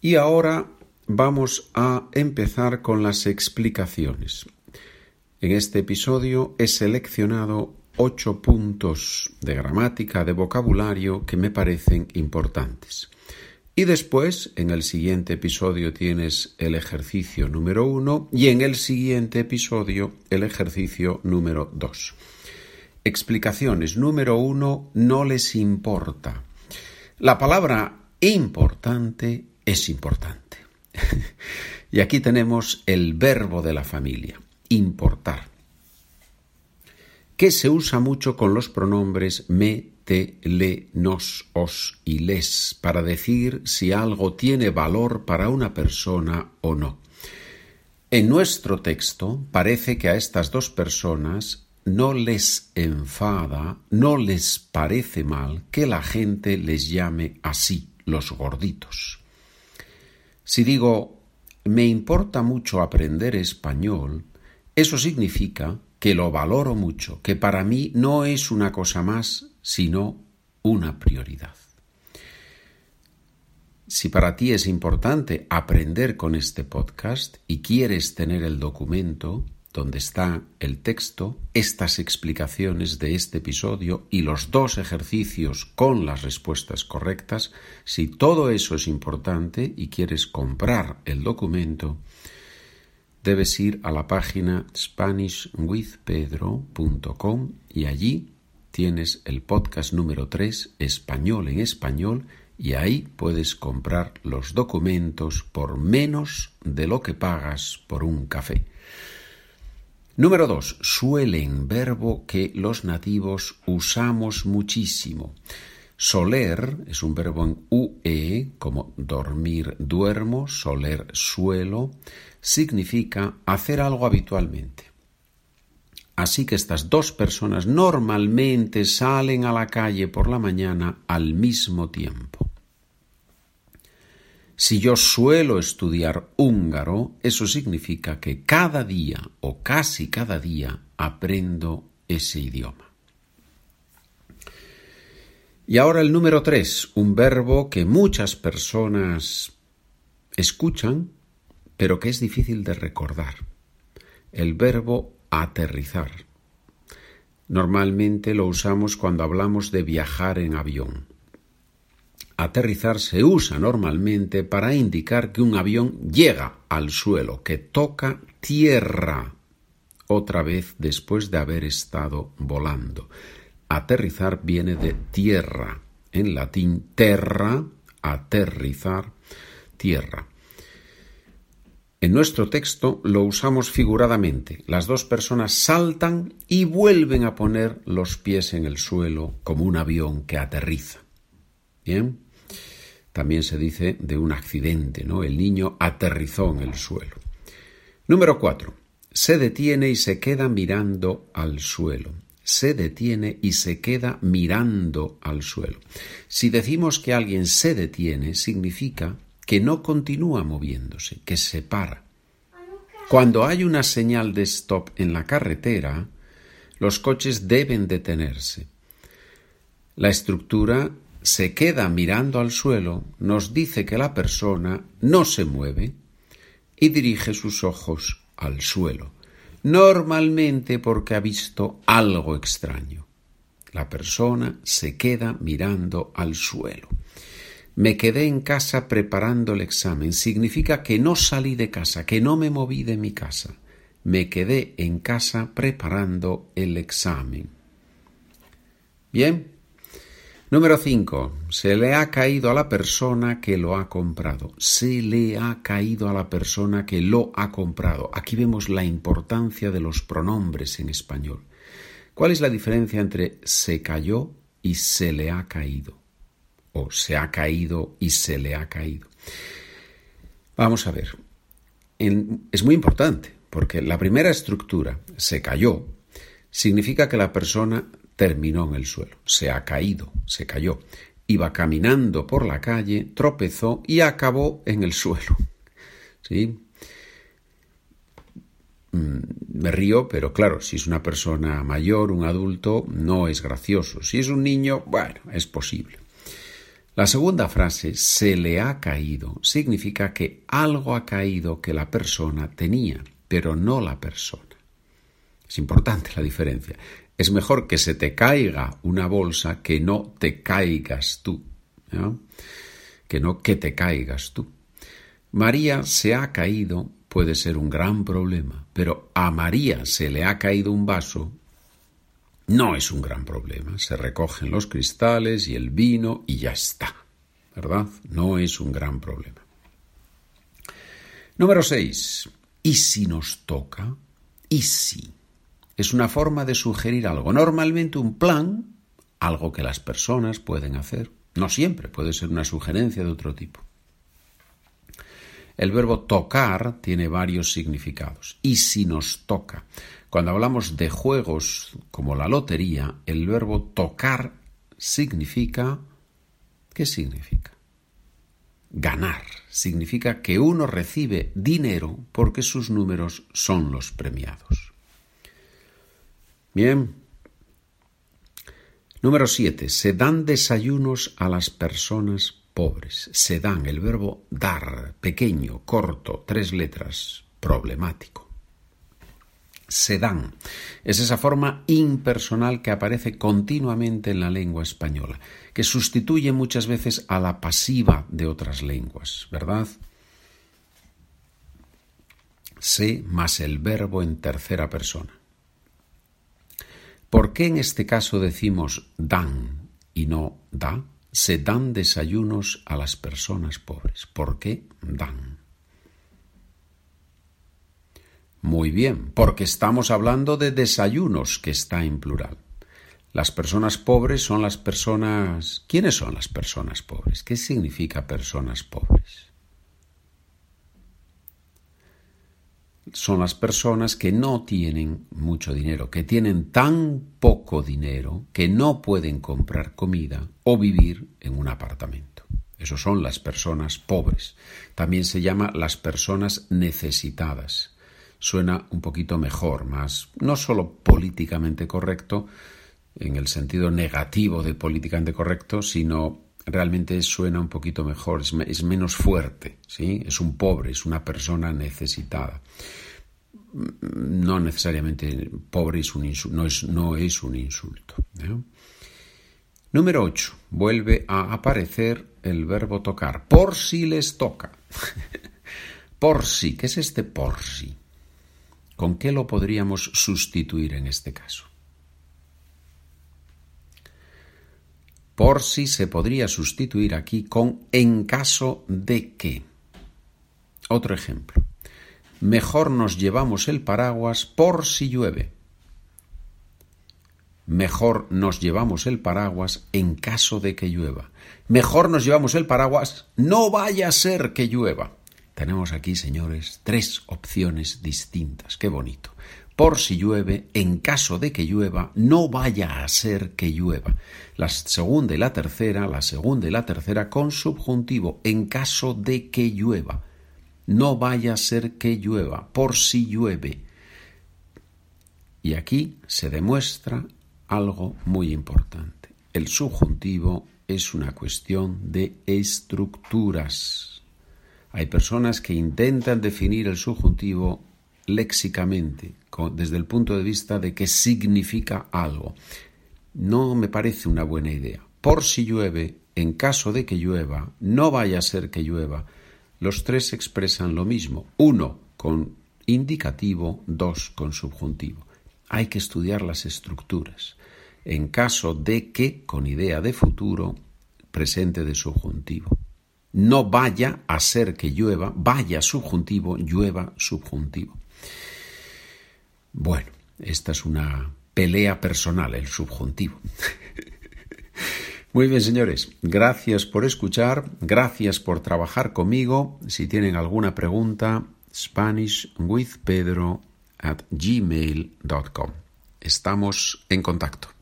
Y ahora vamos a empezar con las explicaciones. En este episodio he seleccionado ocho puntos de gramática, de vocabulario que me parecen importantes. Y después, en el siguiente episodio tienes el ejercicio número uno y en el siguiente episodio el ejercicio número dos. Explicaciones número uno, no les importa. La palabra importante es importante. y aquí tenemos el verbo de la familia, importar, que se usa mucho con los pronombres me, te, le, nos, os y les para decir si algo tiene valor para una persona o no. En nuestro texto parece que a estas dos personas no les enfada, no les parece mal que la gente les llame así, los gorditos. Si digo me importa mucho aprender español, eso significa que lo valoro mucho, que para mí no es una cosa más, sino una prioridad. Si para ti es importante aprender con este podcast y quieres tener el documento, donde está el texto, estas explicaciones de este episodio y los dos ejercicios con las respuestas correctas, si todo eso es importante y quieres comprar el documento, debes ir a la página SpanishWithPedro.com y allí tienes el podcast número 3, Español en Español, y ahí puedes comprar los documentos por menos de lo que pagas por un café. Número dos, suelen, verbo que los nativos usamos muchísimo. Soler es un verbo en UE, como dormir, duermo, soler, suelo, significa hacer algo habitualmente. Así que estas dos personas normalmente salen a la calle por la mañana al mismo tiempo. Si yo suelo estudiar húngaro, eso significa que cada día o casi cada día aprendo ese idioma. Y ahora el número tres, un verbo que muchas personas escuchan, pero que es difícil de recordar. El verbo aterrizar. Normalmente lo usamos cuando hablamos de viajar en avión. Aterrizar se usa normalmente para indicar que un avión llega al suelo, que toca tierra otra vez después de haber estado volando. Aterrizar viene de tierra, en latín terra, aterrizar, tierra. En nuestro texto lo usamos figuradamente. Las dos personas saltan y vuelven a poner los pies en el suelo como un avión que aterriza. Bien. También se dice de un accidente, ¿no? El niño aterrizó en el suelo. Número cuatro. Se detiene y se queda mirando al suelo. Se detiene y se queda mirando al suelo. Si decimos que alguien se detiene, significa que no continúa moviéndose, que se para. Cuando hay una señal de stop en la carretera, los coches deben detenerse. La estructura se queda mirando al suelo nos dice que la persona no se mueve y dirige sus ojos al suelo, normalmente porque ha visto algo extraño. La persona se queda mirando al suelo. Me quedé en casa preparando el examen. Significa que no salí de casa, que no me moví de mi casa. Me quedé en casa preparando el examen. Bien, Número 5. Se le ha caído a la persona que lo ha comprado. Se le ha caído a la persona que lo ha comprado. Aquí vemos la importancia de los pronombres en español. ¿Cuál es la diferencia entre se cayó y se le ha caído? O se ha caído y se le ha caído. Vamos a ver. es muy importante porque la primera estructura, se cayó, significa que la persona terminó en el suelo, se ha caído, se cayó. Iba caminando por la calle, tropezó y acabó en el suelo. ¿Sí? Mm, me río, pero claro, si es una persona mayor, un adulto, no es gracioso. Si es un niño, bueno, es posible. La segunda frase, se le ha caído, significa que algo ha caído que la persona tenía, pero no la persona. Es importante la diferencia. Es mejor que se te caiga una bolsa que no te caigas tú. Que no que te caigas tú. María se ha caído puede ser un gran problema, pero a María se le ha caído un vaso no es un gran problema. Se recogen los cristales y el vino y ya está. ¿Verdad? No es un gran problema. Número 6. ¿Y si nos toca? ¿Y si? Es una forma de sugerir algo. Normalmente un plan, algo que las personas pueden hacer. No siempre, puede ser una sugerencia de otro tipo. El verbo tocar tiene varios significados. ¿Y si nos toca? Cuando hablamos de juegos como la lotería, el verbo tocar significa... ¿Qué significa? Ganar. Significa que uno recibe dinero porque sus números son los premiados. Bien. Número 7. Se dan desayunos a las personas pobres. Se dan el verbo dar, pequeño, corto, tres letras, problemático se dan. Es esa forma impersonal que aparece continuamente en la lengua española, que sustituye muchas veces a la pasiva de otras lenguas, ¿verdad? Se más el verbo en tercera persona. ¿Por qué en este caso decimos dan y no da? Se dan desayunos a las personas pobres. ¿Por qué dan? Muy bien, porque estamos hablando de desayunos, que está en plural. Las personas pobres son las personas... ¿Quiénes son las personas pobres? ¿Qué significa personas pobres? Son las personas que no tienen mucho dinero, que tienen tan poco dinero que no pueden comprar comida o vivir en un apartamento. Eso son las personas pobres. También se llama las personas necesitadas suena un poquito mejor, más no solo políticamente correcto, en el sentido negativo de políticamente correcto, sino realmente suena un poquito mejor, es, menos fuerte, ¿sí? Es un pobre, es una persona necesitada. No necesariamente pobre es un no, es, no es un insulto. Número 8. Vuelve a aparecer el verbo tocar. Por si les toca. por si. ¿Qué es este por si? ¿Con qué lo podríamos sustituir en este caso? Por si se podría sustituir aquí con en caso de que. Otro ejemplo. Mejor nos llevamos el paraguas por si llueve. Mejor nos llevamos el paraguas en caso de que llueva. Mejor nos llevamos el paraguas, no vaya a ser que llueva. Tenemos aquí, señores, tres opciones distintas. Qué bonito. Por si llueve, en caso de que llueva, no vaya a ser que llueva. La segunda y la tercera, la segunda y la tercera con subjuntivo, en caso de que llueva. No vaya a ser que llueva, por si llueve. Y aquí se demuestra algo muy importante. El subjuntivo es una cuestión de estructuras. Hay personas que intentan definir el subjuntivo léxicamente, desde el punto de vista de que significa algo. No me parece una buena idea. Por si llueve, en caso de que llueva, no vaya a ser que llueva. Los tres expresan lo mismo. Uno con indicativo, dos con subjuntivo. Hay que estudiar las estructuras. En caso de que, con idea de futuro, presente de subjuntivo. No vaya a ser que llueva, vaya subjuntivo, llueva subjuntivo. Bueno, esta es una pelea personal, el subjuntivo. Muy bien, señores, gracias por escuchar, gracias por trabajar conmigo. Si tienen alguna pregunta, SpanishWithPedro at gmail.com. Estamos en contacto.